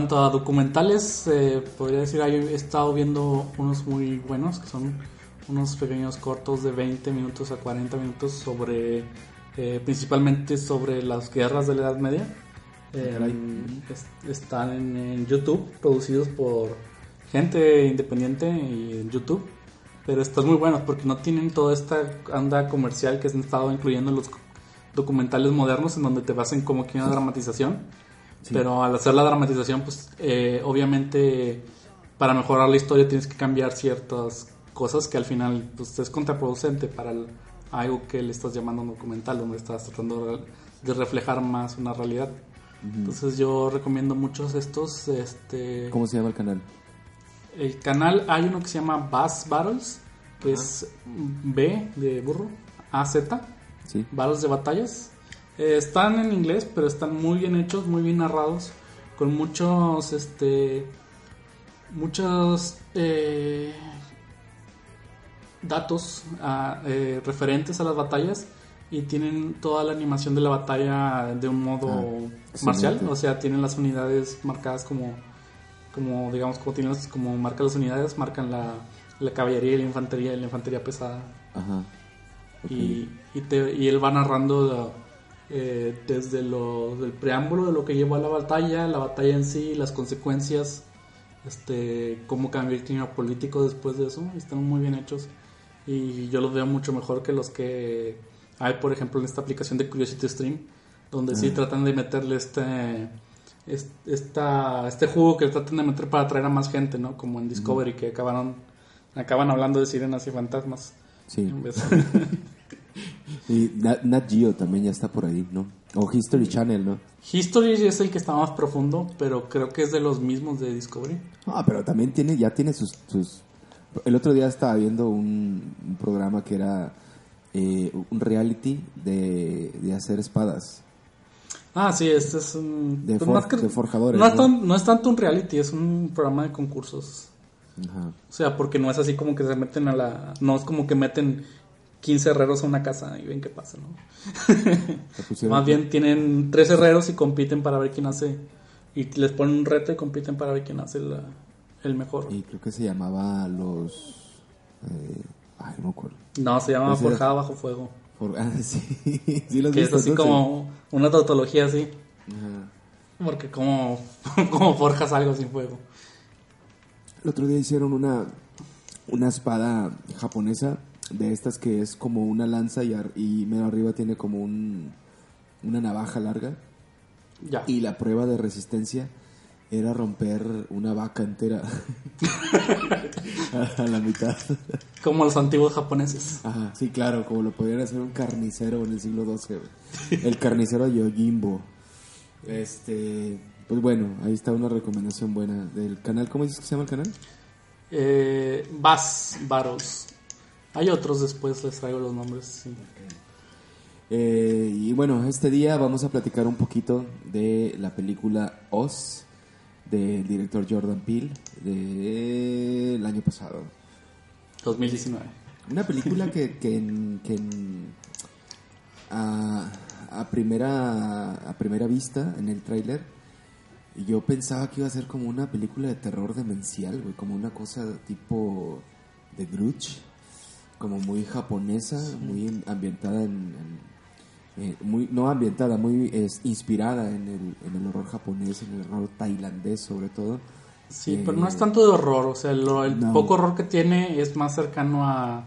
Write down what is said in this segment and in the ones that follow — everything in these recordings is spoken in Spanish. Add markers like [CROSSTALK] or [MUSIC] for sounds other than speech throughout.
Cuanto a documentales, eh, podría decir, he estado viendo unos muy buenos, que son unos pequeños cortos de 20 minutos a 40 minutos sobre, eh, principalmente sobre las guerras de la Edad Media. Eh, es- están en, en YouTube, producidos por gente independiente y en YouTube. Pero están muy buenos porque no tienen toda esta anda comercial que han estado incluyendo en los documentales modernos en donde te basan como que una dramatización. Pero al hacer la dramatización, pues eh, obviamente para mejorar la historia tienes que cambiar ciertas cosas que al final pues, es contraproducente para el- algo que le estás llamando un documental, donde estás tratando de- reflejar más una realidad. Entonces yo recomiendo muchos estos. Este, ¿Cómo se llama el canal? el canal hay uno que se llama Bass Battles, que es B de burro, AZ, Sí. Battles de batallas. Eh, están en inglés, pero están muy bien hechos, muy bien narrados, con muchos, este, muchos eh, datos ah, eh, referentes a las batallas y tienen toda la animación de la batalla de un modo Ah, marcial, excelente. o sea, tienen las unidades marcadas como, como digamos, como tienen las- como marcan las unidades, marcan la, la caballería y la infantería y la infantería pesada Ajá. Y, y, te- y él va narrando eh, desde del preámbulo de lo que llevó a la batalla, la batalla en sí, las consecuencias, este, cómo cambió el clima político después de eso, están muy bien hechos y yo los veo mucho mejor que los que hay, por ejemplo, en esta aplicación de Curiosity Stream, donde sí tratan de meterle este, es- esta, este jugo que tratan de meter para atraer a más gente, ¿no? Como en Discovery, que acabaron, acaban hablando de sirenas y fantasmas. Sí. [LAUGHS] Y Nat, Nat Geo también ya está por ahí, ¿no? O History Channel, ¿no? History es el que está más profundo, pero creo que es de los mismos de Discovery. Ah, pero también tiene, ya tiene sus, sus... El otro día estaba viendo un, un programa que era eh, un reality de, de hacer espadas. Ah, sí, este es un... De pues for- más que- de forjadores, No es, ¿no? tan- no es tanto un reality, es un programa de concursos. Ajá. O sea, porque no es así como que se meten a la... No es como que meten 15 herreros a una casa y ven qué pasa, ¿no? Más bien tienen tres herreros y compiten para ver quién hace... Y les ponen un reto y compiten para ver quién hace la- el mejor. Y creo que se llamaba los... eh, ay, no me acuerdo. No, se llama era- Forjada Bajo Fuego. Ah, [LAUGHS] sí. sí los Que es así como una tautología así. Ajá. Porque como, [LAUGHS] como forjas algo sin fuego. El otro día hicieron una, una espada japonesa de estas que es como una lanza y, ar- y medio arriba tiene como un, una navaja larga. Ya. Y la prueba de resistencia era romper una vaca entera [LAUGHS] a la mitad. Como los antiguos japoneses. Ajá, sí, claro, como lo podían hacer un carnicero en el siglo XII. El carnicero Yojimbo. Este, pues bueno, ahí está una recomendación buena del canal. ¿Cómo dices que se llama el canal? Eh, Bass Battles. Hay otros después, les traigo los nombres. sí. Eh, y bueno, este día vamos a platicar un poquito de la película Oz del director Jordan Peele del año pasado. 2019. Una película que, que, en- que en- a, a primera a primera vista en el tráiler yo pensaba que iba a ser como una película de terror demencial, güey, como una cosa tipo de Grudge, como muy japonesa, muy ambientada en, en- eh, muy no ambientada, muy es, inspirada en el, en el horror japonés, en el horror tailandés sobre todo. Sí, Eh, pero no es tanto de horror, o sea, el no. poco horror que tiene es más cercano a,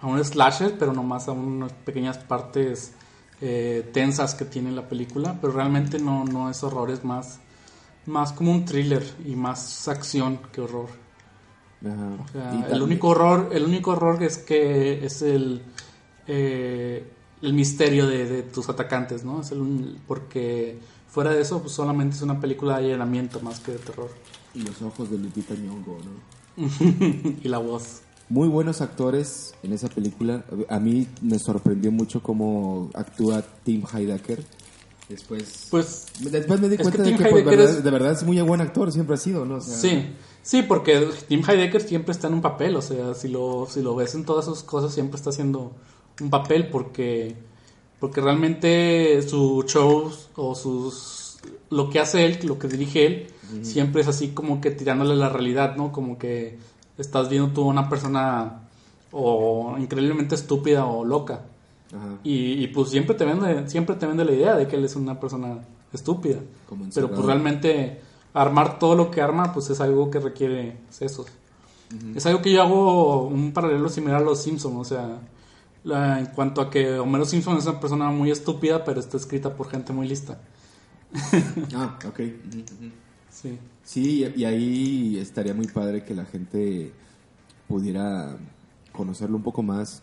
a un slasher, pero nomás a unas pequeñas partes eh, tensas que tiene la película, pero realmente no, no es horror, es más, más como un thriller y más acción que horror. Ajá. O sea, Y el también- único horror, el único horror es que es el eh, el misterio de, de tus atacantes, ¿no? Es el porque fuera de eso, pues solamente es una película de allanamiento más que de terror. Y los ojos de Lupita Nyong'o, ¿no? [LAUGHS] y la voz. Muy buenos actores en esa película. A mí me sorprendió mucho cómo actúa Tim Heidecker. Después, Pues después me di cuenta que de que pues, verdad- es- de verdad es muy buen actor, siempre ha sido, ¿no? O sea, sí, sí, porque Tim Heidecker siempre está en un papel, o sea, si lo, si lo ves en todas sus cosas siempre está haciendo un papel porque porque realmente su show o sus lo que hace él, lo que dirige él, siempre es así como que tirándole la realidad, ¿no? Como que estás viendo tú a una persona o increíblemente estúpida o loca. Y, y, pues siempre te vende siempre te vende la idea de que él es una persona estúpida Como pero pues realmente armar todo lo que arma pues es algo que requiere sesos es algo que yo hago un paralelo similar a los Simpsons o sea la- en cuanto a que Homero Simpson es una persona muy estúpida pero está escrita por gente muy lista. [LAUGHS] Ah, ok. Sí. Sí, y y ahí estaría muy padre que la gente pudiera conocerlo un poco más,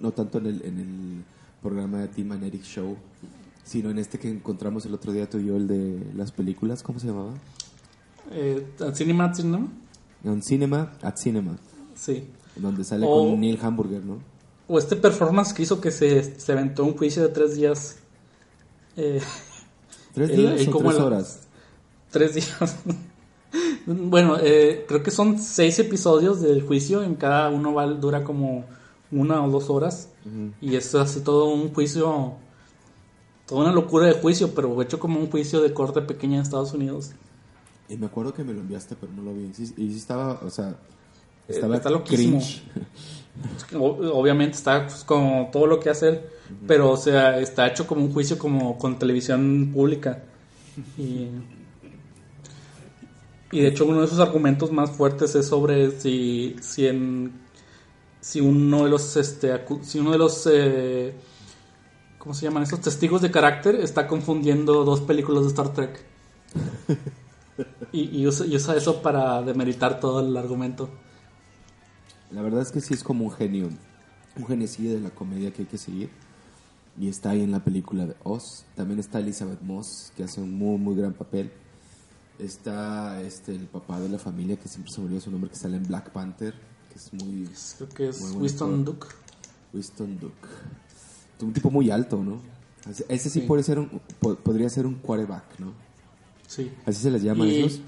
no tanto en el, en el programa de Tim and Eric Show, sino en este que encontramos el otro día tú y yo, el de las películas, ¿cómo se llamaba? eh, Cinema ¿no? On Cinema at Cinema, sí donde sale O- con Neil Hamburger, ¿no? o este performance que hizo que se, se aventó un juicio de tres días eh, [LAUGHS] ¿Tres El- días el o como tres horas? Tres días. [LAUGHS] bueno, eh, creo que son seis episodios del juicio. En cada uno va, dura como una o dos horas. Y es así todo un juicio. Toda una locura de juicio, pero hecho como un juicio de corte pequeña en Estados Unidos. Y me acuerdo que me lo enviaste, pero no lo vi. Y sí estaba, o sea, Eh, estaba está loquísimo. cringe. Obviamente está pues, como todo lo que hace él, pero o sea, está hecho como un juicio como con televisión pública. Y, y de hecho uno de sus argumentos más fuertes es sobre si, si en si uno de los este si uno de los eh, ¿cómo se llaman estos testigos de carácter está confundiendo dos películas de Star Trek. Y, y usa, y usa eso para demeritar todo el argumento. La verdad es que sí es como un genio, un genio de la comedia que hay que seguir. Y está ahí en la película de Oz. También está Elizabeth Moss, que hace un muy, muy gran papel. Está este, el papá de la familia, que siempre se me olvida su nombre, que sale en Black Panther, que es muy... Creo que es Winston. Duke. Winston Duke. Un tipo muy alto, ¿no? Ese- sí, Sí. Puede ser un, po- podría ser un quarterback, ¿no? Sí. Así se les llama Y- esos.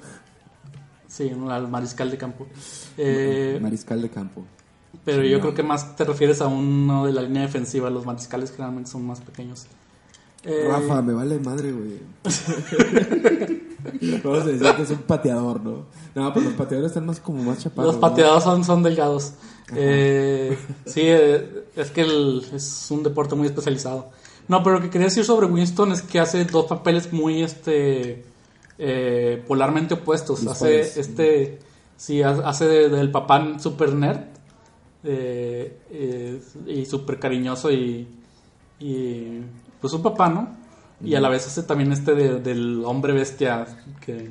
Sí, al mariscal de campo. Eh, Mariscal de campo. pero sí, yo no. creo que más te refieres a uno de la línea defensiva. Los mariscales generalmente son más pequeños. Eh, Rafa, me vale madre, güey. [LAUGHS] Vamos a decir que es un pateador, ¿no? No, pero los pateadores están más como más chaparros. Los ¿no? pateadores son, son delgados. Eh, sí, eh, es que el- es un deporte muy especializado. No, pero lo que quería decir sobre Winston es que hace dos papeles muy este eh, polarmente opuestos. Hace este sí ha- hace de- del papá super nerd y súper cariñoso y, y pues un papá, ¿no? Y a la vez hace también este de- del hombre bestia que,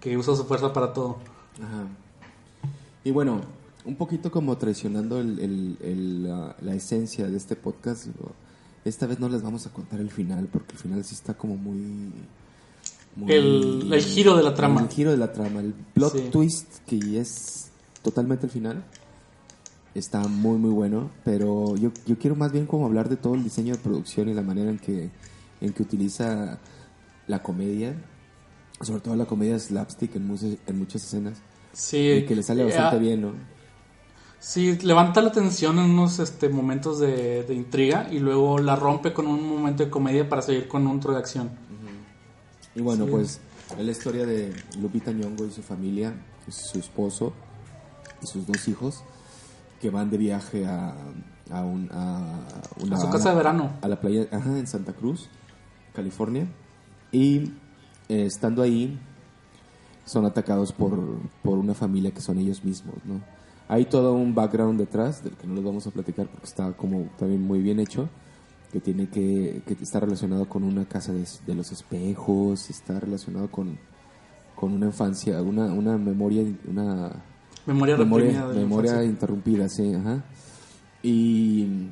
que usa su fuerza para todo. Ajá. Y bueno, un poquito como traicionando el, el- el, la, la esencia de este podcast, esta vez no les vamos a contar el final, porque el final sí está como muy... muy- El- el giro de la trama. El giro de la trama, el plot Sí. twist que es totalmente el final. Está muy muy bueno, pero yo, yo quiero más bien como hablar de todo el diseño de producción y la manera en que, en que utiliza la comedia, sobre todo la comedia slapstick en, muchas- en muchas escenas, Sí, y que le sale bastante eh, bien, ¿no? Sí, levanta la tensión en unos este, momentos de, de intriga y luego la rompe con un momento de comedia para seguir con otro de acción. Y bueno, Sí. pues es la historia de Lupita Nyong'o y su familia, su esposo y sus dos hijos, que van de viaje a, a, un, a, una, A su casa de verano. A la playa, ajá, en Santa Cruz, California. Y eh, estando ahí, son atacados por, por una familia que son ellos mismos, ¿no? Hay todo un background detrás, del que no les vamos a platicar porque está como también muy bien hecho, que tiene que, que está relacionado con una casa de, de los espejos, está relacionado con, con una infancia, una, una memoria, una Memoria memoria, memoria interrumpida, sí, ajá. Y,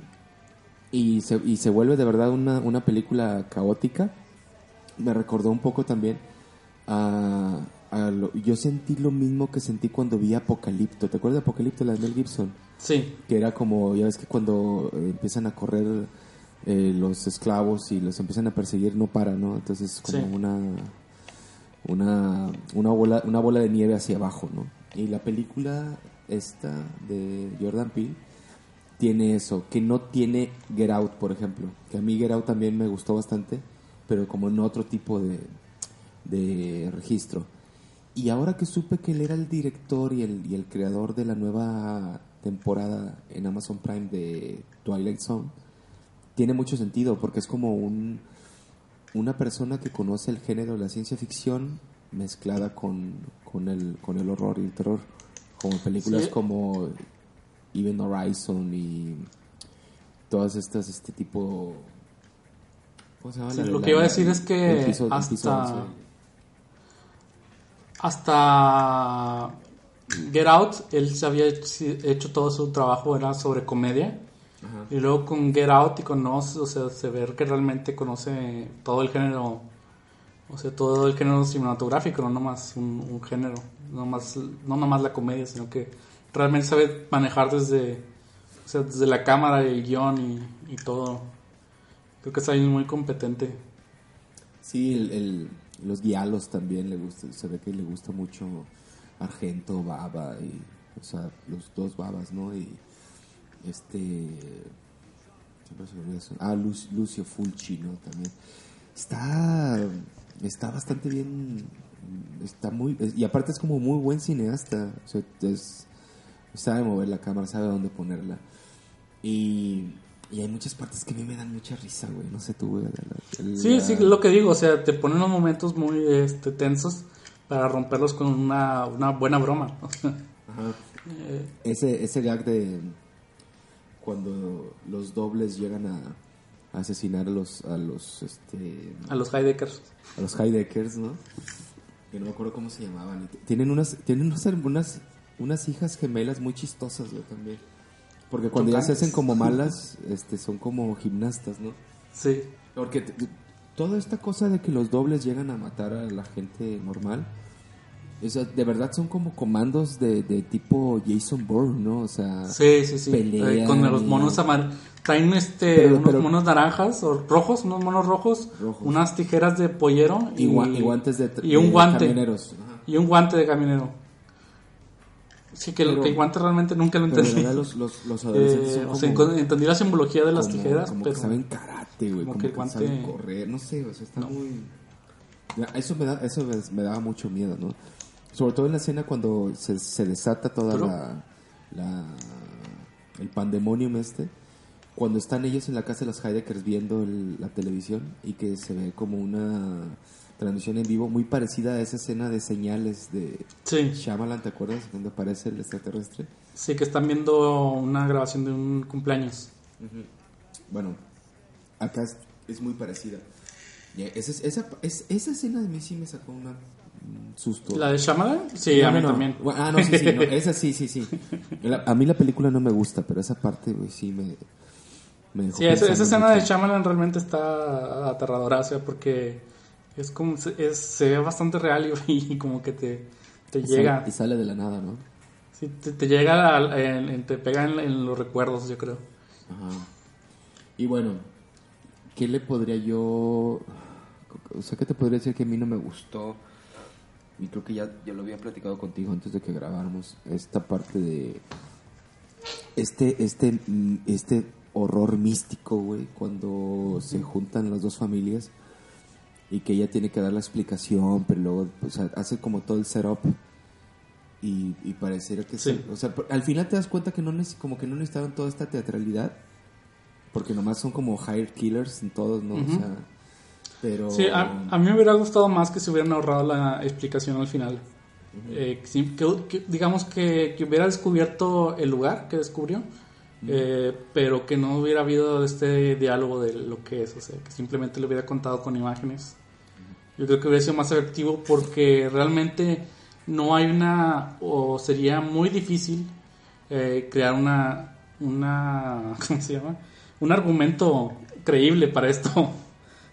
y, se, y se vuelve de verdad una, una película caótica. Me recordó un poco también a, a lo- yo sentí lo mismo que sentí cuando vi Apocalipto. ¿Te acuerdas de Apocalipto, la de Mel Gibson? Sí, que era como, ya ves que cuando eh, empiezan a correr eh, los esclavos y los empiezan a perseguir, no para, ¿no? Entonces es como Sí. una, una, una, bola, una bola de nieve hacia abajo, ¿no? Y la película esta de Jordan Peele tiene eso, que no tiene Get Out, por ejemplo. Que a mí Get Out también me gustó bastante, pero como en otro tipo de, de registro. Y ahora que supe que él era el director y el, y el creador de la nueva temporada en Amazon Prime de Twilight Zone, tiene mucho sentido porque es como un, una persona que conoce el género de la ciencia ficción mezclada con, con, el, con el horror y el terror. Como películas Sí. como Even Horizon y todas estas, este tipo... ¿Cómo se llama? Sí, lo que iba a decir es que piso- hasta- piso hasta Get Out, él se había hecho- todo su trabajo, era sobre comedia. Ajá. Y luego con Get Out y con Us, o sea, se ve que realmente conoce todo el género, o sea, todo el género cinematográfico, no nomás un, género, no, más, no nomás la comedia, sino que realmente sabe manejar desde, o sea, desde la cámara y el guion y, todo. Creo que es alguien muy competente. Sí, el, los diálogos también le gusta, se ve que le gusta mucho Argento, Baba y, o sea, los dos Babas, ¿no? Y este, ah, Lu- Lucio Fulci, ¿no? También está, está bastante bien, está muy, y aparte es como muy buen cineasta, o sea, es- sabe mover la cámara, sabe dónde ponerla. Y, y hay muchas partes que a mí me dan mucha risa, güey. No sé tú, güey. la- la- Sí, sí, lo que digo, o sea, te ponen unos momentos muy este, tensos para romperlos con una, una buena broma. Ajá. [LAUGHS] Eh, Ese, ese gag de cuando los dobles llegan a asesinar a los, a los, este, a los Heideckers. a los Heideckers, ¿no? Que no me acuerdo cómo se llamaban. Tienen unas, tienen unas, unas, unas hijas gemelas muy chistosas, güey, también. Porque cuando ya se hacen como malas, este, son como gimnastas, ¿no? Sí, Porque toda esta cosa de que los dobles llegan a matar a la gente normal, o sea, de verdad son como comandos de, de tipo Jason Bourne, ¿no? O sea, sí, sí, sí. Pelean Eh, con los y- monos amarillos. Traen este, Pero- unos pero- monos naranjas o rojos, unos monos rojos, Rojos. unas tijeras de pollero y, gua- y guantes de, y un de guante. camioneros. Ajá. Y un guante de camionero. Sí, que, Pero- que el guante realmente nunca lo Pero entendí. verdad los, los, los adolescentes Eh, o sea, entendí la simbología de las como- tijeras, como pero... que saben karate, güey, como como, que el guante- saben correr, no sé, o sea, está muy... Ya, Eso me, da, eso me daba mucho miedo, ¿no? Sobre todo en la escena cuando se, se desata toda Pero- la, la- el pandemonium este, cuando están ellos en la casa de los Heideckers viendo el- la televisión y que se ve como una transmisión en vivo muy parecida a esa escena de señales de Sí, Shyamalan, ¿te acuerdas? Donde aparece el extraterrestre. sí, que están viendo una grabación de un cumpleaños. Bueno, acá es, es muy parecida. Esa, es- esa, es- esa escena de mí sí me sacó una- un susto. ¿La de Shyamalan? Sí, No, a mí no, también. Bueno, Ah, no, sí, sí, no, [LAUGHS] esa sí, sí, sí. La- a mí la película no me gusta, pero esa parte, güey, sí me... me dejó Sí, esa, escena de. Shyamalan realmente está aterradora, o sea, porque es como, se- es, se ve bastante real y, [LAUGHS] y como que te, te Y sale- llega, Y sale de la nada, ¿no? sí, te, te llega, en- en- te pega en, en los recuerdos, yo creo. Ajá. Y bueno, ¿qué le podría yo... O sea, ¿qué te podría decir que a mí no me gustó? Y creo que ya, ya lo había platicado contigo antes de que grabáramos. Esta parte de... Este, este, mm, este horror místico, güey, cuando se juntan las dos familias y que ella tiene que dar la explicación, pero luego o sea, hace como todo el setup y, y pareciera que Sí. se- o sea, al final te das cuenta que no neces- como que no necesitaban toda esta teatralidad porque nomás son como hired killers en todos, ¿no? O sea, pero Sí, a, a mí me hubiera gustado más que se hubieran ahorrado la explicación al final. Eh, sí, que- que- digamos que, que hubiera descubierto el lugar que descubrió, eh, pero que no hubiera habido este diálogo de lo que es, o sea, que simplemente lo hubiera contado con imágenes. Yo creo que hubiera sido más efectivo porque realmente no hay una, o sería muy difícil eh, crear una, una, [LAUGHS] ¿cómo se llama? Un argumento creíble para esto.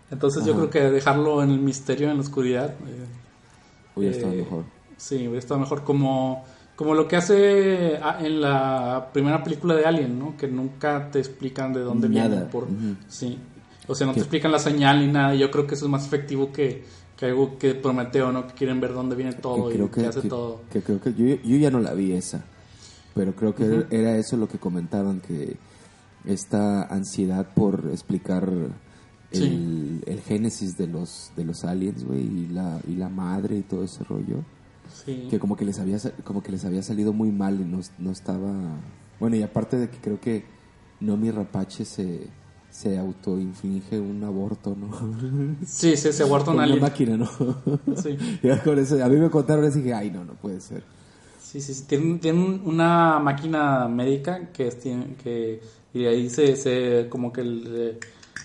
Entonces yo Ajá. creo que dejarlo en el misterio, en la oscuridad. eh, Hubiera estado eh, mejor. Sí, hubiera estado mejor como, como lo que hace ah, en la primera película de Alien, ¿no? Que nunca te explican de dónde Nada. viene. Por, Ujú. Sí. O sea, no te Que- explican la señal ni nada. y Yo creo que eso es más efectivo que, que algo que Prometeo, ¿no? Que quieren ver dónde viene todo que y creo que, que, hace que- todo. que creo que yo, yo ya no la vi esa pero creo que Ujú. era eso lo que comentaban que esta ansiedad por explicar el, Sí. el génesis de los de los aliens güey y la y la madre y todo ese rollo Sí. que como que les había como que les había salido muy mal y no, no estaba bueno y aparte de que creo que Nomi Rapache se se autoinflige un aborto no [LAUGHS] Sí, sí, se un una máquina no [LAUGHS] Sí. [LAUGHS] Con eso, a mí me contaron eso y dije ay no no puede ser Sí, sí, sí. Tienen, tienen una máquina médica que, es- tiene- que y de ahí se, se como que le,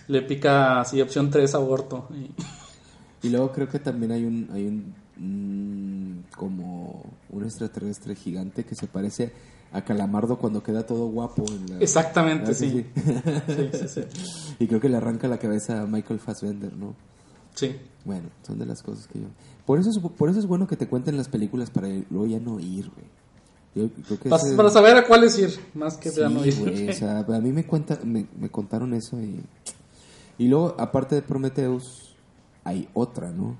le pica así opción 3 aborto. Y- Y luego creo que también hay un, hay un mm, como un extraterrestre gigante que se parece a Calamardo cuando queda todo guapo. En la- Exactamente, Ah, sí. Sí, sí, sí. Y creo que le arranca la cabeza a Michael Fassbender, ¿no? Sí. Bueno, son de las cosas que yo... Por eso es, por eso es bueno que te cuenten las películas para luego ya no ir, güey. Yo creo que Para, ese- para saber a cuáles ir, más que Sí, ya no ir. güey, o sea, [LAUGHS] a mí me, cuenta, me, me contaron eso y... Y luego, aparte de Prometheus, hay otra, ¿no?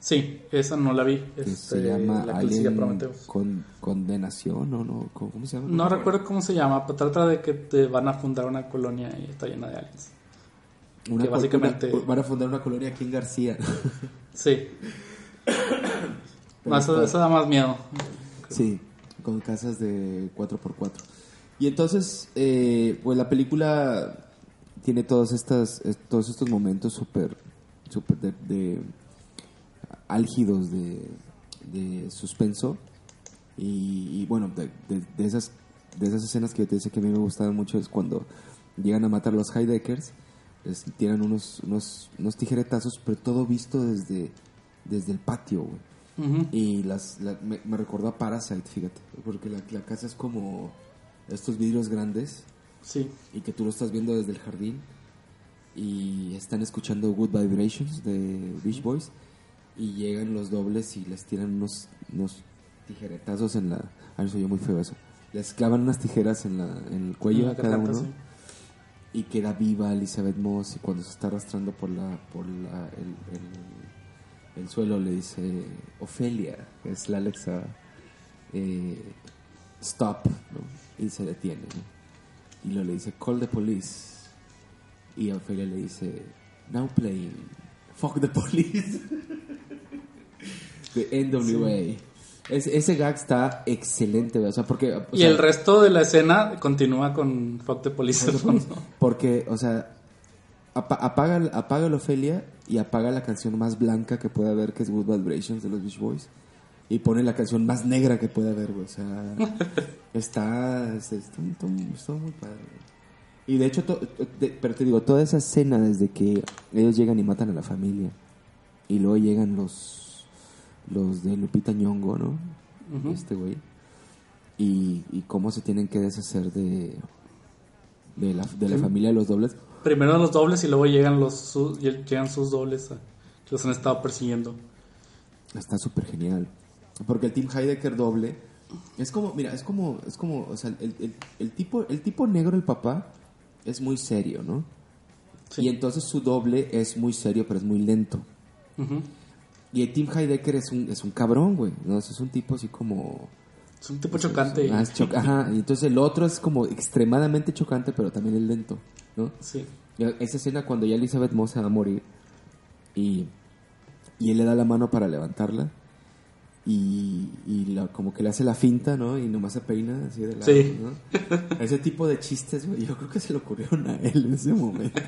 Sí, esa no la vi. que este, se llama la Alien Prometheus. con, Condenación o no, ¿cómo, se llama? No recuerdo cómo se llama, pero trata de que te van a fundar una colonia y está llena de aliens. Una que básicamente- una- van a fundar una colonia aquí en García. [LAUGHS] Sí. Pero Más, está- eso da más miedo. sí, con casas de 4x4. Y entonces, eh, pues la película tiene todos estas, eh, todos estos momentos súper, súper de, de- álgidos de, de suspenso. Y, y bueno, de, esas, de esas escenas que yo te decía que a mí me gustaban mucho es cuando llegan a matar a los Highdeckers, les tiran unos, unos, unos tijeretazos, pero todo visto desde, desde el patio, güey. Y las, la- me, me recordó a Parasite, fíjate, porque la, la casa es como estos vidrios grandes Sí. y que tú lo estás viendo desde el jardín y están escuchando Good Vibrations de Beach Boys y llegan los dobles y les tiran unos, unos tijeretazos en la... Ay, soy yo muy feo eso. Les clavan unas tijeras en, la, en el cuello a cada uno sí. y queda viva Elizabeth Moss y cuando se está arrastrando por la por la, el, el- el suelo le dice Ofelia que es la Alexa eh, stop ¿no? y se detiene ¿no? Y luego le dice call the police. Y Ofelia le dice now playing. Fuck the police. The NWA Es- ese gag está excelente o sea porque o Y sea, el resto de la escena continúa con Fuck the Police porque, o sea, apa- apaga, apaga la Ofelia y apaga la canción más blanca que puede haber, que es Good Vibrations de los Beach Boys. Y pone la canción más negra que puede haber, güey. O sea, [LAUGHS] está, está, está- está muy padre. Y de hecho, to- de- pero te digo, toda esa escena desde que ellos llegan y matan a la familia. Y luego llegan los los de Lupita Nyong'o, ¿no? Este güey. Y, y cómo se tienen que deshacer de, de la, de la Sí. familia de los dobles. Primero los dobles y luego llegan los sus, llegan sus dobles a- que los han estado persiguiendo. Está súper genial. Porque el Team Heidecker doble es como, mira, es como, es como, o sea, el, el- el tipo, el tipo negro, el papá, es muy serio, ¿no? Sí. Y entonces su doble es muy serio, pero es muy lento. Ujú. Y el Team Heidecker es un, es un cabrón, güey. ¿no? Es un tipo así como... Es un tipo chocante. [LAUGHS] Es cho- Ajá, y entonces el otro es como extremadamente chocante, pero también es lento, ¿no? Sí. Y Esa escena cuando ya Elizabeth Moss se va a morir y, y él le da la mano para levantarla y, y la- como que le hace la finta, ¿no? Y nomás se peina así de lado, Sí. ¿no? Ese tipo de chistes, güey, yo creo que se le ocurrieron a él en ese momento.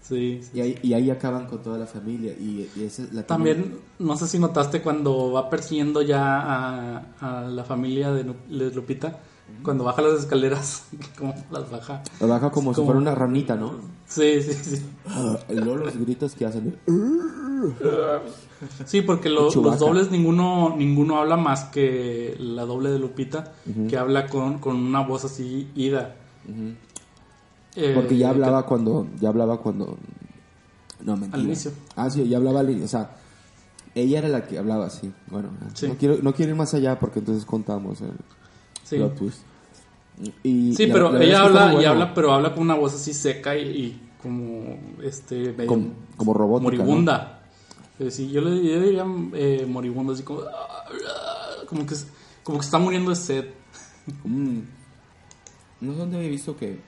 Sí, Sí. Y ahí, y ahí acaban con toda la familia. Y, y esa es la También, no sé si notaste cuando va persiguiendo ya a, a la familia de, de Lupita, cuando baja las escaleras, [LAUGHS] como las baja. Lo baja como si fuera una ranita, ¿no? Sí, sí, sí. Y luego los gritos que hacen. Sí, porque lo- los dobles ninguno ninguno habla más que la doble de Lupita, que habla con, con una voz así ida. Eh, Porque ya que- hablaba cuando. Ya hablaba cuando. No, mentira. Al inicio. Ah, sí, ya hablaba al inicio. O sea, ella era la que hablaba así. Bueno, Sí. no, quiero, no quiero ir más allá porque entonces contamos el Sí, plot twist. Y, Sí, la- pero la ella habla y habla, pero habla con una voz así seca y, y como este Como. ¿no? moribunda. Eh, sí, yo le yo le diría eh, moribunda así como como que como que está muriendo de sed. Mm. No sé dónde había visto que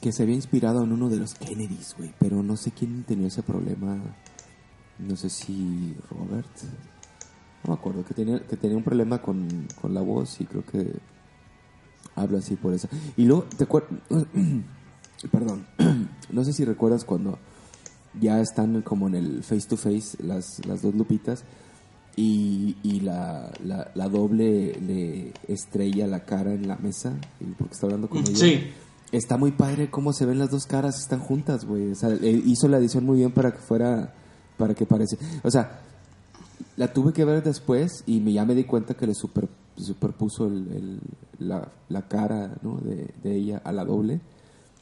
que se había inspirado en uno de los Kennedys, güey, pero no sé quién tenía ese problema. No sé si Robert. No me acuerdo que tenía que tenía un problema con, con la voz y creo que habla así por eso. Y luego te acuerdas [CLEARS THROAT] Perdón. [CLEARS THROAT] no sé si recuerdas cuando ya están como en el face to face las, las dos lupitas y, y la, la, la doble le estrella la cara en la mesa porque está hablando con ella. Sí. Está muy padre cómo se ven las dos caras, están juntas, güey. O sea, hizo la edición muy bien para que fuera, para que parece. O sea, la tuve que ver después y me, ya me di cuenta que le super, superpuso el, el- la, la cara ¿no? de, de ella a la doble.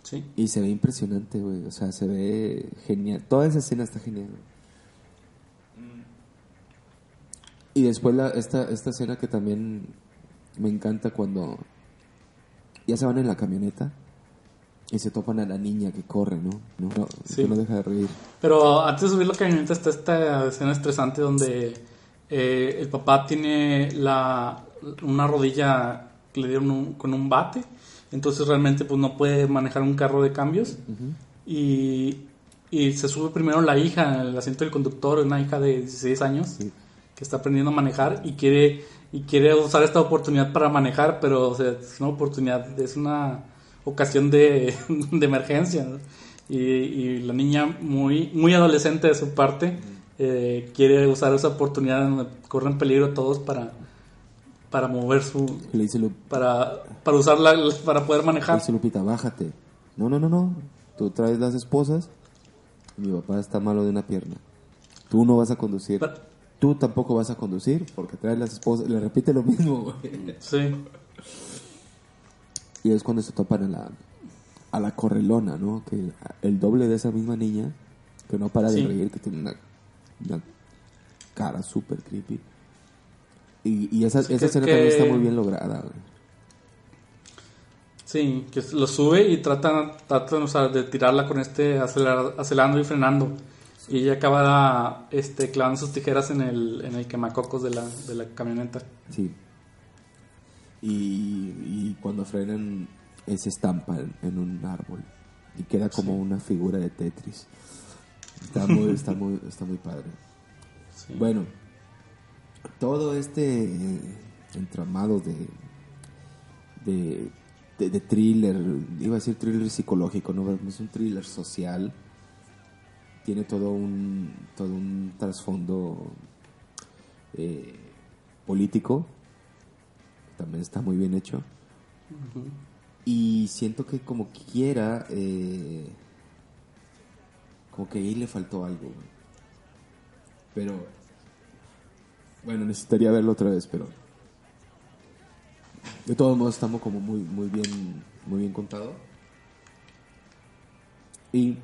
Sí. Y se ve impresionante, güey. O sea, se ve genial. Toda esa escena está genial, güey. Y después la, esta, esta escena que también me encanta cuando ya se van en la camioneta y se topan a la niña que corre, ¿no? no, no Sí. Que no deja de reír. Pero antes de subir la camioneta está esta escena estresante donde eh, el papá tiene la una rodilla que le dieron un- con un bate, entonces realmente pues no puede manejar un carro de cambios y, y se sube primero la hija en el asiento del conductor, una hija de 16 años Sí. que está aprendiendo a manejar y quiere y quiere usar esta oportunidad para manejar, pero o sea, es una oportunidad, es una ocasión de, [LAUGHS] de emergencia. ¿no? Y, y la niña, muy, muy adolescente de su parte, eh, quiere usar esa oportunidad donde corren peligro todos para, para mover su. Le dice, para, para usarla, para poder le manejar. dice Lupita, bájate. No, no, no, no. Tú traes las esposas mi papá está malo de una pierna. Tú no vas a conducir. Pero- Tú tampoco vas a conducir porque traes las esposas. Le repite lo mismo, güey. Sí, Y es cuando se topan a la, a la correlona, ¿no? Que el doble de esa misma niña, que no para de Sí. reír, que tiene una, una cara súper creepy. Y, y esa, Sí, esa escena que- también está muy bien lograda, güey. sí, que lo sube y tratan, tratan o sea, de tirarla con este acelerar- acelerando y frenando. Y ella acaba este, clavando sus tijeras en el, en el quemacocos de la, de la camioneta. Sí. Y, y cuando frenan, eh, se estampa en, en un árbol. Y queda como una figura de Tetris. Está [LAUGHS] muy, está muy, está muy padre. Sí. Bueno, todo este eh, entramado de, de, de, de thriller, iba a decir thriller psicológico, no es un thriller social, tiene todo un, todo un trasfondo eh, político, también está muy bien hecho. Y siento que como quiera, eh, como que ahí le faltó algo. Pero, bueno, necesitaría verlo otra vez, pero... De todos modos estamos como muy, muy bien, muy bien contado. Y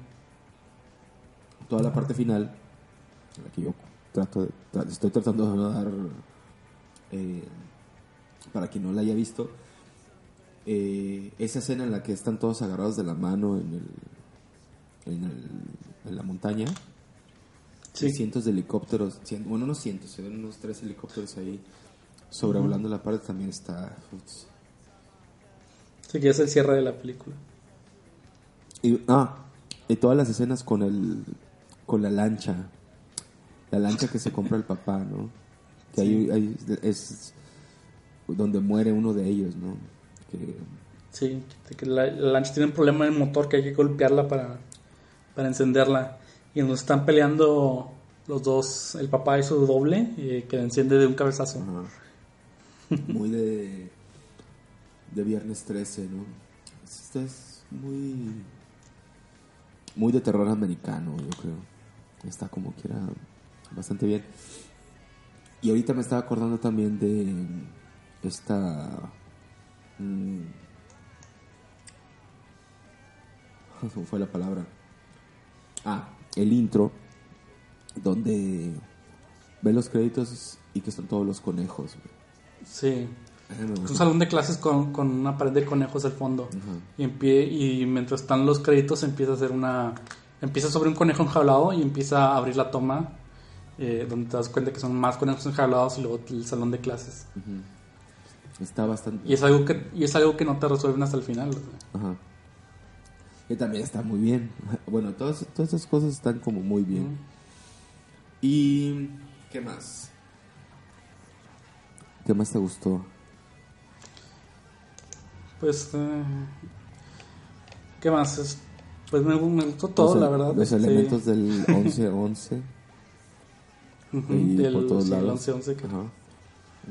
toda la parte final, en la que yo trato de, estoy tratando de no dar, eh, para quien no la haya visto, eh, esa escena en la que están todos agarrados de la mano en, el, en, el- en la montaña, Sí. cientos de helicópteros, cien- bueno, no cientos, se ven unos tres helicópteros ahí sobrevolando la parte, también está... ups. Sí, que es el cierre de la película. Y, ah, y todas las escenas con el con la lancha. La lancha que se compra el papá, ¿no? Que ahí, ahí es donde muere uno de ellos, ¿no? Que, Sí, que la, la lancha tiene un problema en el motor que hay que golpearla para, para encenderla. Y nos están peleando los dos, el papá y su doble, eh, que la enciende de un cabezazo. Ajá. Muy de. de viernes 13, ¿no? Esta es muy. muy de terror americano, yo creo. Está como que era bastante bien. Y ahorita me estaba acordando también de esta. mm, [LAUGHS] ¿Cómo fue la palabra? Ah, el intro, donde ve los créditos y que son todos los conejos. Sí. Es un salón de clases con, con una pared de conejos al fondo. Y, en pie, y mientras están los créditos empieza a hacer una... Empieza sobre un conejo enjaulado y empieza a abrir la toma eh, donde te das cuenta que son más conejos enjaulados y luego el salón de clases. Está bastante. Y es algo que, y es algo que no te resuelven hasta el final. Ajá. Que también está muy bien. [LAUGHS] Bueno, todas, todas esas cosas están como muy bien. ¿Y qué más? ¿Qué más te gustó? Pues... eh, ¿Qué más? Es- pues me, me gustó todo, Los- la verdad. Los Sí. elementos del [LAUGHS] 11-11. Ujú, y del- por todos sí, el lados. 11-11 que, Ajá.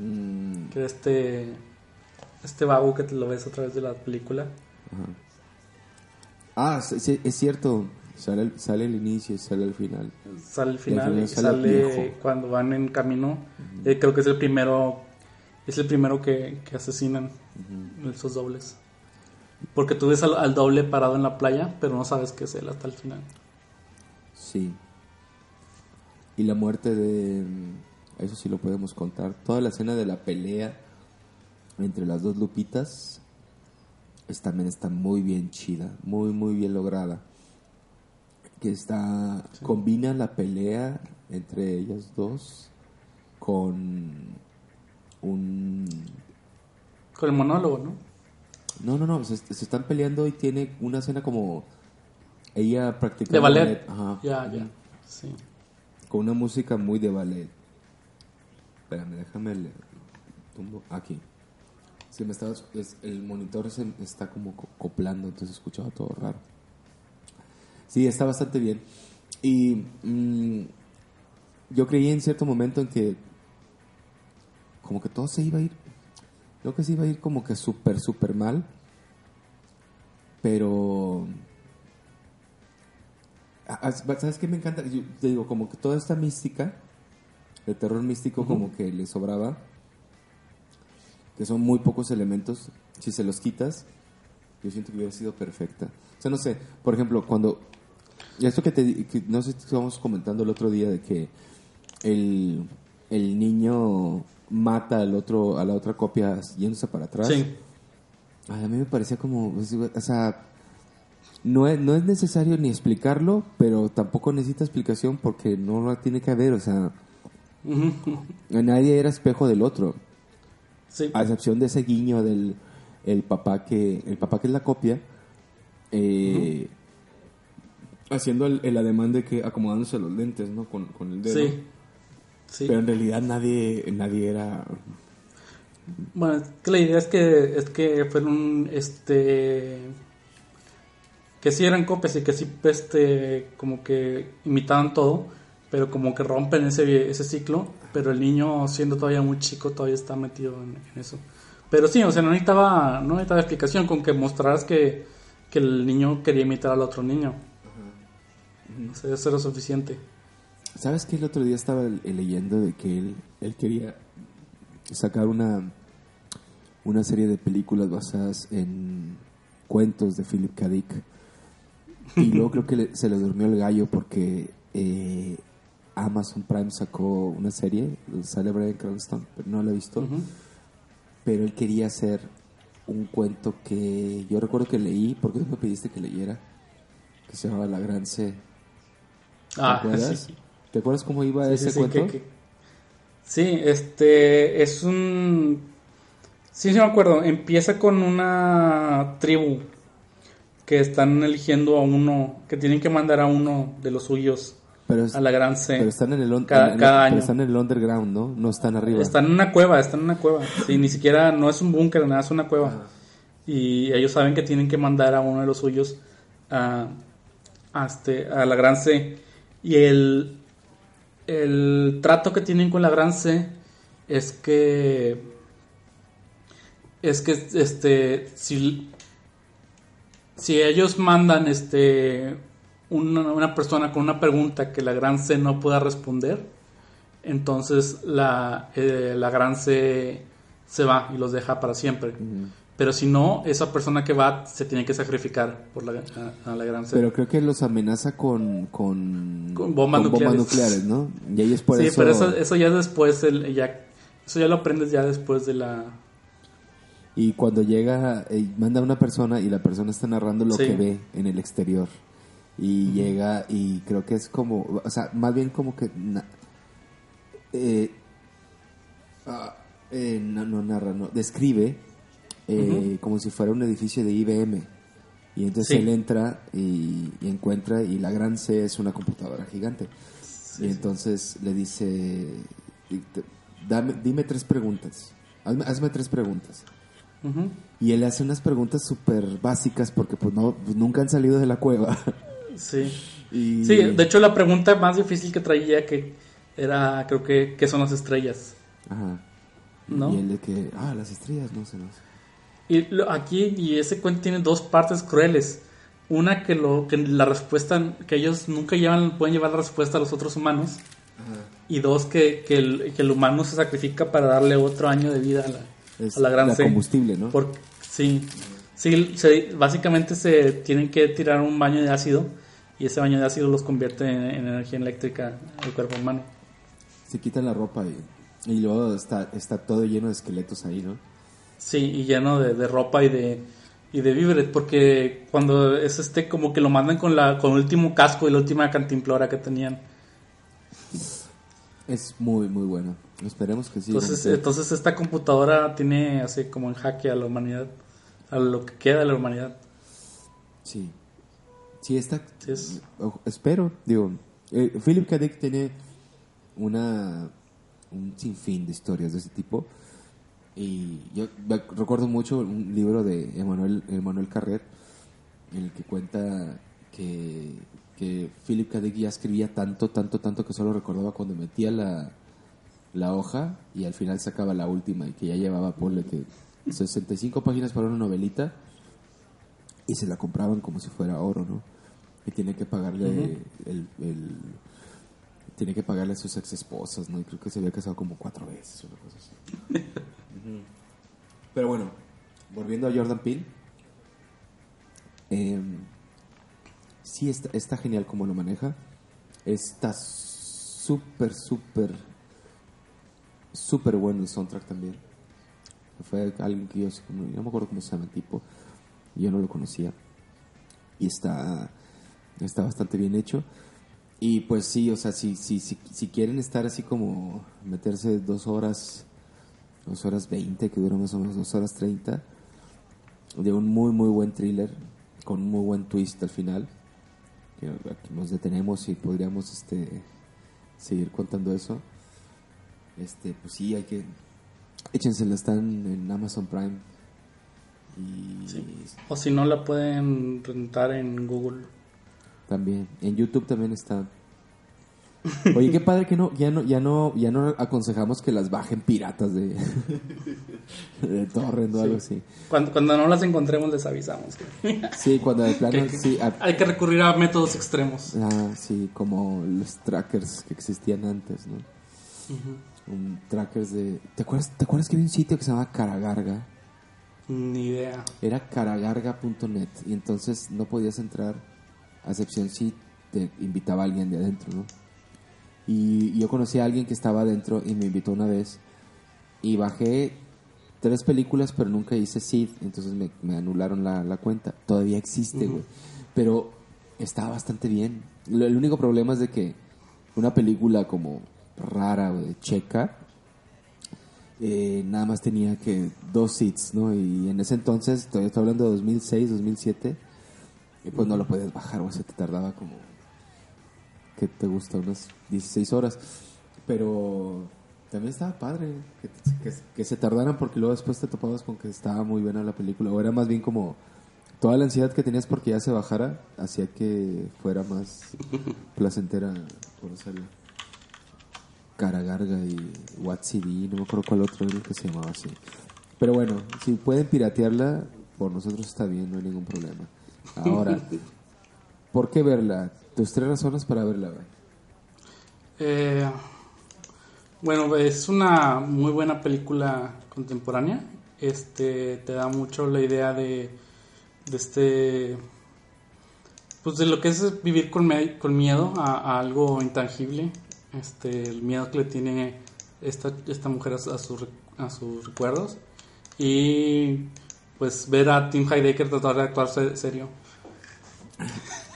Mm, que este... Este vago que te lo ves a través de la película. Ah, sí, sí, es cierto. Sale, el- sale el inicio y sale el final. sale el al final final y sale sale, cuando van en camino Eh, creo que es el primero es el primero que, que asesinan esos dobles porque tú ves al, al doble parado en la playa pero no sabes que es él hasta el final Sí. Y la muerte de... Eso sí lo podemos contar. Toda la escena de la pelea entre las dos lupitas es, también está muy bien chida, muy muy bien lograda. Que está... Combina la pelea entre ellas dos con un... con el monólogo no No, no, no, se, se están peleando y tiene una escena como... Ella practicando de ballet Ajá. ya ya sí con una música muy de ballet. Espérame, déjame tumbo aquí. Sí, me estaba, es- el monitor se está como co- coplando, entonces escuchaba todo raro. Sí, está bastante bien. Y mm, yo creí en cierto momento en que como que todo se iba a ir, creo que se iba a ir como que súper, súper mal. Pero Ah, ah, ¿Sabes qué me encanta? Te digo, como que toda esta mística, el terror místico como que le sobraba, que son muy pocos elementos, si se los quitas, yo siento que hubiera sido perfecta. O sea, no sé, por ejemplo, cuando... Esto que te di- que no sé si estábamos comentando el otro día de que el, el niño mata al otro, a la otra copia yéndose para atrás. sí Ay, a mí me parecía como, pues, o sea, no es, no es necesario ni explicarlo, pero tampoco necesita explicación porque no la tiene que haber, o sea, nadie era espejo del otro, sí. A excepción de ese guiño del el papá que, el papá que es la copia, eh, haciendo el, el ademán de que acomodándose los lentes, ¿no? Con, con el dedo. sí sí. Pero en realidad nadie, nadie era, Bueno, es que la idea es que es que fueron este que sí eran copias y que sí este como que imitaban todo, pero como que rompen ese ese ciclo, pero el niño siendo todavía muy chico todavía está metido en, en eso. Pero sí, o sea, no necesitaba no necesitaba explicación con que mostraras que, que el niño quería imitar al otro niño. O sea, eso era suficiente. ¿Sabes que el otro día estaba leyendo de que él, él quería sacar una, una serie de películas basadas en cuentos de Philip K. Dick? Y luego creo que le- se le durmió el gallo porque eh, Amazon Prime sacó una serie, sale Brian Cranston, pero no la he visto. Pero él quería hacer un cuento que yo recuerdo que leí, porque tú me pediste que leyera, que se llamaba La Gran C. ¿Te Ah, acuerdas? sí. ¿Te acuerdas cómo iba Sí, ese sí, cuento? que- que- sí, este es un... Sí, sí me acuerdo. Empieza con una tribu que están eligiendo a uno, que tienen que mandar a uno de los suyos Pero, es- a la gran C. pero están en el, Cada- en el- cada pero año. están en el underground, ¿no? No están arriba. Están en una cueva, están en una cueva. Sí, ni siquiera, no es un búnker, nada, es una cueva. Y ellos saben que tienen que mandar a uno de los suyos a, a, este, a la gran C. Y el, el trato que tienen con la gran C es que es que este si si ellos mandan este una, una persona con una pregunta que la gran C no pueda responder entonces la, eh, la gran C se va y los deja para siempre pero si no esa persona que va se tiene que sacrificar por la, a, a la gran C Pero creo que los amenaza con, con, Con bombas nucleares. nucleares, ¿no? Y ahí es por sí eso... pero eso, eso ya después el, ya eso ya lo aprendes ya después de la Y cuando llega, eh, manda a una persona y la persona está narrando lo Sí. que ve en el exterior. Y llega y creo que es como, o sea, más bien como que... eh, ah, eh, no, no narra, no, describe eh, como si fuera un edificio de IBM. Y entonces Sí. él entra y, y encuentra, y la gran C es una computadora gigante. y entonces le dice, dame, dime tres preguntas, hazme, hazme tres preguntas. Y él hace unas preguntas súper básicas porque pues no pues, nunca han salido de la cueva. [LAUGHS] Sí. y, Sí, de hecho la pregunta más difícil que traía que era, creo que, ¿qué son las estrellas? Ajá. ¿No? Y él de que, ah, las estrellas, no sé, no sé. Y lo- aquí, y ese cuento tiene dos partes crueles. Una que lo que la respuesta, que ellos nunca llevan, pueden llevar la respuesta a los otros humanos. Y dos, que, que, el, que el humano se sacrifica para darle otro año de vida a la, Es a la gran C. combustible, ¿no? Porque, sí, sí se- básicamente se tienen que tirar un baño de ácido y ese baño de ácido los convierte en, en energía eléctrica al cuerpo humano. Se quitan la ropa y, y luego está, está todo lleno de esqueletos ahí, ¿no? Sí, y lleno de, de ropa y de, y de víveres, porque cuando es este como que lo mandan con la con el último casco y la última cantimplora que tenían. Es muy, muy bueno. Esperemos que sí. Entonces, que- entonces esta computadora tiene así como en jaque a la humanidad, a lo que queda de la humanidad. Sí. Sí, está. Sí, es- ojo, espero, digo. eh, Philip K. Dick tiene una. un sinfín de historias de ese tipo. Y yo recuerdo mucho un libro de Emanuel, Emanuel Carrer, en el que cuenta que, que Philip K. Dick ya escribía tanto, tanto, tanto que solo recordaba cuando metía la, la hoja y al final sacaba la última y que ya llevaba, ponle que 65 páginas para una novelita y se la compraban como si fuera oro, ¿no? Y tiene que pagarle el, el- tiene que pagarle a sus ex esposas, ¿no? Y creo que se había casado como cuatro veces, una cosa así. [LAUGHS] Pero bueno, volviendo a Jordan Peele, em, sí está, está genial como lo maneja. Está súper, súper, súper bueno el soundtrack también. Fue alguien que yo, no me acuerdo cómo se llama el tipo, yo no lo conocía. Y está, está bastante bien hecho. Y pues sí, o sea, si, si, si, si quieren estar así como meterse dos horas, dos horas veinte, que dura más o menos dos horas treinta, de un muy, muy buen thriller, con un muy buen twist al final, que nos detenemos y podríamos este, seguir contando eso. Este, pues sí, hay que... Échensela, están en Amazon Prime. Y O si no la pueden rentar en Google. también. En YouTube también está. Oye, qué padre que no, ya no, ya no, ya no aconsejamos que las bajen piratas de, [LAUGHS] de torrent o algo así. Cuando, cuando no las encontremos les avisamos. Sí, cuando de plano, [LAUGHS] sí, a- Hay que recurrir a métodos extremos. ah, sí, como los trackers que existían antes, ¿no? Un trackers de, ¿te acuerdas, ¿te acuerdas que había un sitio que se llamaba Caragarga? Ni idea. Era caragarga.net y entonces no podías entrar a excepción si te invitaba alguien de adentro, ¿no? Y yo conocí a alguien que estaba adentro y me invitó una vez y bajé tres películas pero nunca hice seed, entonces me, me anularon la, la cuenta. Todavía existe, güey. Pero estaba bastante bien. Lo- el único problema es de que una película como rara, güey, checa, eh, nada más tenía que dos seats, ¿no? Y en ese entonces, todavía estoy hablando de 2006, 2007, y pues no lo podías bajar, o sea, te tardaba como, ¿qué te gusta? Unas 16 horas. Pero también estaba padre que, que- que se tardaran porque luego después te topabas con que estaba muy buena la película, o era más bien como toda la ansiedad que tenías porque ya se bajara hacía que fuera más [LAUGHS] placentera conocerla. Caragarga y WhatsApp, no me acuerdo cuál otro era el que se llamaba así. Pero bueno, si pueden piratearla, por nosotros está bien, no hay ningún problema. Ahora, [LAUGHS] ¿por qué verla? Tus tres razones para verla. Eh, bueno, es una muy buena película contemporánea. Este te da mucho la idea de, de este pues de lo que es vivir con, me- con miedo a, a algo intangible. Este el miedo que le tiene esta, esta mujer a, su- a sus a sus recuerdos y pues ver a Tim Heidecker tratar de actuar se- serio.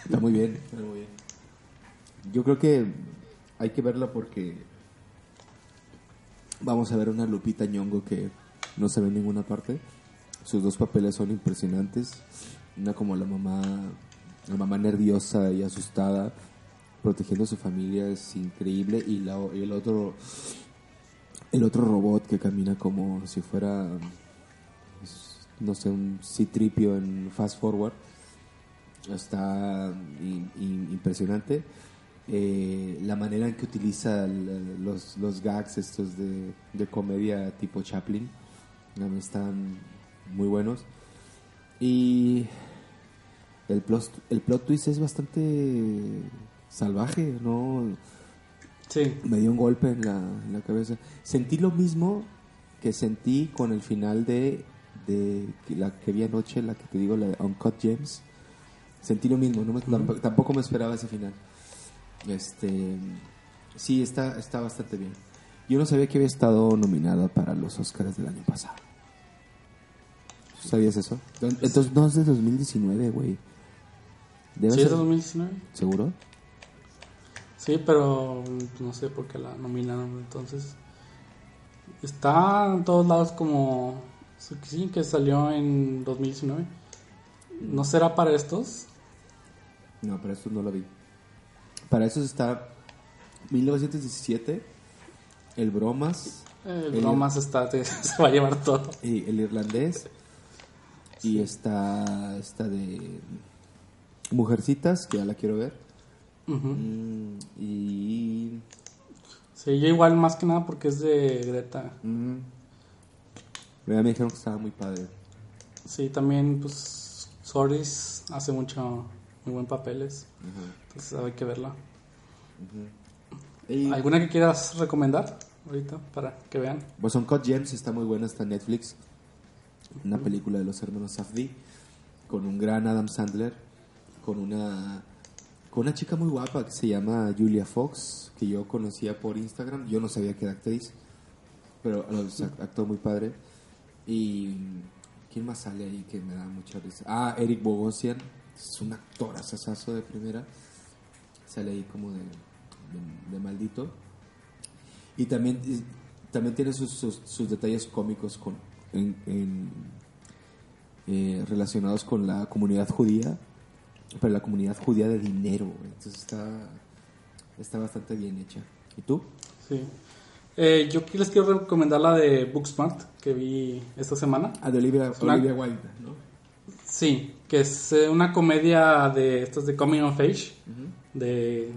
Está muy bien, está muy bien. Yo creo que hay que verla porque vamos a ver una Lupita Ñongo que no se ve en ninguna parte. Sus dos papeles son impresionantes. Una como la mamá, la mamá nerviosa y asustada, protegiendo a su familia es increíble y, la, el otro, el otro robot que camina como si fuera, no sé, un citripio en Fast Forward está impresionante. Eh, la manera en que utiliza los, los gags estos de, de comedia tipo Chaplin están muy buenos. Y el plot, el plot twist es bastante salvaje, ¿no? Sí, me dio un golpe en la, en la cabeza. Sentí lo mismo que sentí con el final de, de la que vi anoche, la que te digo, la de Uncut Gems. Sentí lo mismo, no me- tamp- tampoco me esperaba ese final. Este, sí, está, está bastante bien. Yo no sabía que había estado nominada para los Oscars del año pasado. ¿Sabías eso? Entonces no es de 2019, güey. ¿Sí es ser- de 2019? ¿Seguro? Sí, pero pues, no sé por qué la nominaron entonces. Está en todos lados como... Sí, que salió en 2019. ¿No será para estos? No, para eso no lo vi. Para eso está 1917, el Bromas, El El- bromas está, te- [LAUGHS] se va a llevar todo. y el irlandés, y está esta de Mujercitas, que ya la quiero ver, Mm, y... Sí, yo igual más que nada porque es de Greta. ya me dijeron que estaba muy padre. Sí, también pues Soris hace mucho, muy buen papeles. Entonces hay que verla. Y, ¿Alguna que quieras recomendar ahorita para que vean? pues Uncut Gems está muy buena, está en Netflix. Una película de los hermanos Safdie con un gran Adam Sandler, con una con una chica muy guapa que se llama Julia Fox, que yo conocía por Instagram. Yo no sabía que era actriz, pero o sea, actuó muy padre. Y quién más sale ahí que me da mucha risa. Ah, Eric Bogosian, es un actor asasazo de primera. Sale ahí como de, de- de maldito. Y también, y también tiene sus, sus, sus detalles cómicos con, en, en, eh, relacionados con la comunidad judía, pero la comunidad judía de dinero. Entonces está, está bastante bien hecha. ¿Y tú? Sí. Eh, yo les quiero recomendar la de Booksmart que vi esta semana. Ah, de Olivia, una- Olivia Wilde, ¿no? Sí, que es eh, una comedia de estas de coming of age, de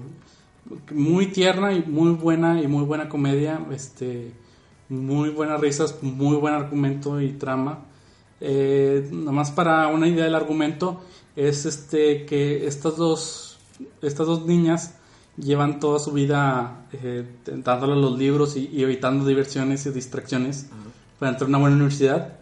muy tierna y muy buena y muy buena comedia, este, muy buenas risas, muy buen argumento y trama. Eh, nomás para una idea del argumento es este que estas dos estas dos niñas llevan toda su vida eh, dándole los libros y, y evitando diversiones y distracciones para entrar a una buena universidad.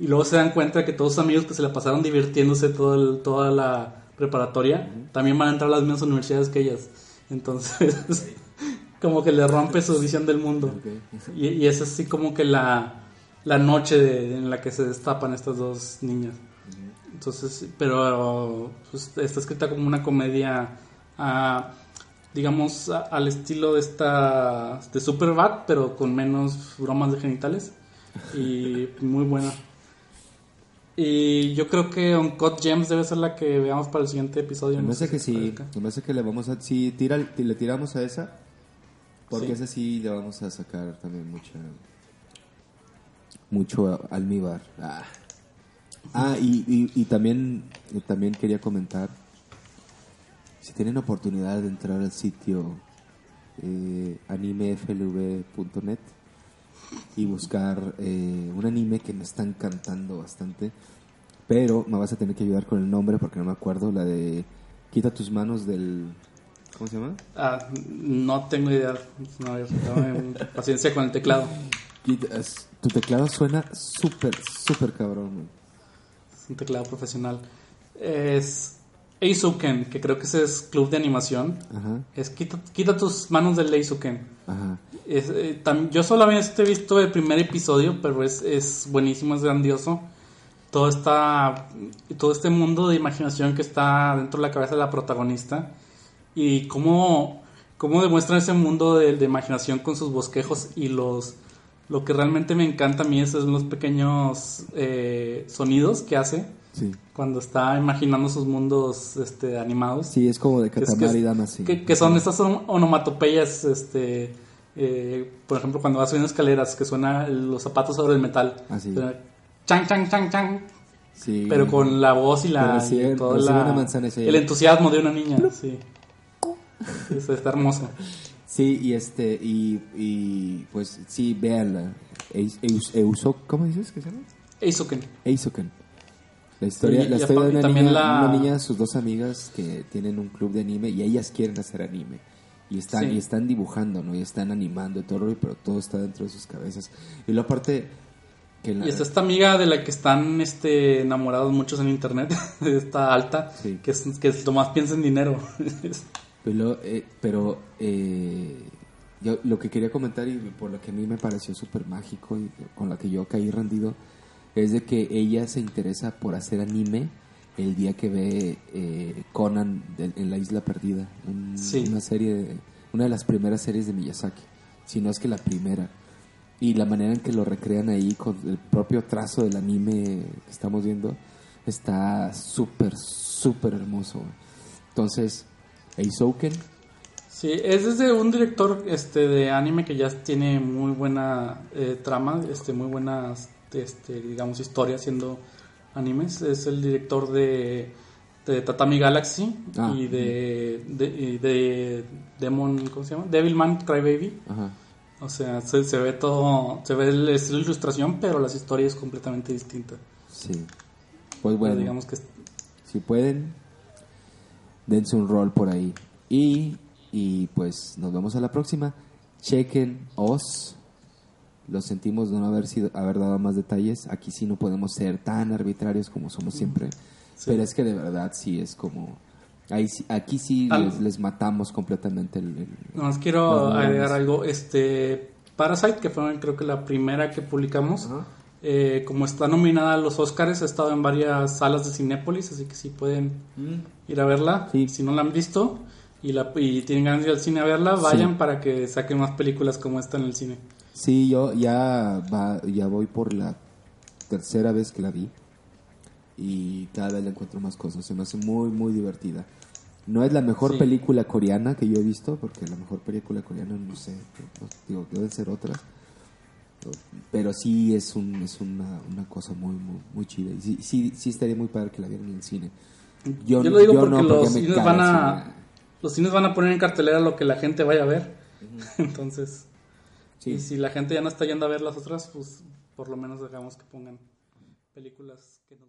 Y luego se dan cuenta que todos sus amigos que se la pasaron divirtiéndose todo el- toda la preparatoria también van a entrar a las mismas universidades que ellas. Entonces [LAUGHS] como que le rompe su visión del mundo. Y, y es así como que la, la noche de- en la que se destapan estas dos niñas. Entonces, pero pues, está escrita como una comedia, ah, digamos, a- al estilo de esta, de Superbad, pero con menos bromas de genitales. Y muy buena. Y yo creo que Uncut Gems debe ser la que veamos para el siguiente episodio. Me no parece sé que sí, me parece que le vamos a... Si tira, le tiramos a esa, porque Sí. esa sí le vamos a sacar también mucha... Mucho almíbar. Ah, Ah, y, y, y también Y también quería comentar, si tienen oportunidad de entrar al sitio eh, animeflv.net y buscar eh, un anime que me está encantando bastante, pero me vas a tener que ayudar con el nombre porque no me acuerdo, la de Quita tus manos del... ¿Cómo se llama? Ah, no tengo idea. No, paciencia con el teclado. Tu teclado suena súper, súper cabrón. güey. Un teclado profesional. Es Eizouken, que creo que ese es club de animación. Ajá, Es quita, quita tus manos del ajá. Es, eh, tam- yo solamente he visto el primer episodio, pero es, es buenísimo, es grandioso. Todo, está, todo este mundo de imaginación que está dentro de la cabeza de la protagonista. Y cómo, cómo demuestran ese mundo de, de imaginación con sus bosquejos y los... Lo que realmente me encanta a mí es, son los pequeños eh, sonidos que hace Sí. cuando está imaginando sus mundos este, animados. Sí, es como de Katamari Dama, sí. Que, que son estas on- onomatopeyas, este, eh, por ejemplo, cuando vas subiendo escaleras, que suena los zapatos sobre el metal. Ah, sí. Suena Chan, chan, chan, chan. Sí. Pero con la voz y la. Sí, y recibe la- el entusiasmo de una niña, sí. Eso está hermoso. Sí, y este, y, y pues sí, véanla. Eus, Eus- Euso- ¿Cómo dices que se llama? Eizouken. Eisoken. La historia, Sí, la historia de una niña, la- una niña, sus dos amigas que tienen un club de anime y ellas quieren hacer anime. Y están, Sí. y están dibujando, ¿no? Y están animando y todo, pero todo está dentro de sus cabezas. Y lo aparte que la- Y está esta amiga de la que están este, enamorados muchos en internet, [LAUGHS] está alta, Sí. que, es, que es- lo más piensa en dinero. [LAUGHS] Pero, eh, pero eh, yo lo que quería comentar y por lo que a mí me pareció súper mágico y con la que yo caí rendido es de que ella se interesa por hacer anime el día que ve eh, Conan de- en la Isla Perdida, un- Sí. una serie, de- una de las primeras series de Miyazaki, si no es que la primera. Y la manera en que lo recrean ahí con el propio trazo del anime que estamos viendo está súper, súper hermoso. Entonces, Eizouken, Sí, es desde un director este de anime que ya tiene muy buena eh, trama, este muy buenas este digamos historia haciendo animes. Es el director de, de Tatami Galaxy Ah, y de, de, de Demon, ¿cómo se llama? Devilman Crybaby. ajá. O sea, se, se ve todo, se ve el estilo de ilustración, pero las historias es completamente distinta. Sí. Pues bueno, digamos que si pueden, dense un rol por ahí. Y, y pues nos vemos a la próxima. Chequen os. Lo sentimos de no haber sido haber dado más detalles. Aquí sí no podemos ser tan arbitrarios como somos siempre. Pero es que de verdad sí es como... Ahí, sí- aquí sí les, les matamos completamente el... el- Nomás quiero agregar algo. Este Parasite, que fue creo que la primera que publicamos, eh, como está nominada a los Oscars, ha estado en varias salas de Cinépolis, así que si pueden ir a verla. Sí. Si no la han visto y, la, y tienen ganas de ir al cine a verla, vayan para que saquen más películas como esta en el cine. Sí, yo ya, va, ya voy por la tercera vez que la vi y cada vez le encuentro más cosas. Se me hace muy, muy divertida. No es la mejor Sí. película coreana que yo he visto, porque la mejor película coreana, no sé, no- digo, deben ser otras. Pero sí es, un, es una, una cosa muy, muy, muy chida. Y sí, sí, sí estaría muy padre que la vieran en el cine. Yo, Yo lo digo yo porque no, los cines van a los cines van a poner en cartelera lo que la gente vaya a ver. [LAUGHS] Entonces, Sí. y si la gente ya no está yendo a ver las otras, pues por lo menos dejamos que pongan películas que nos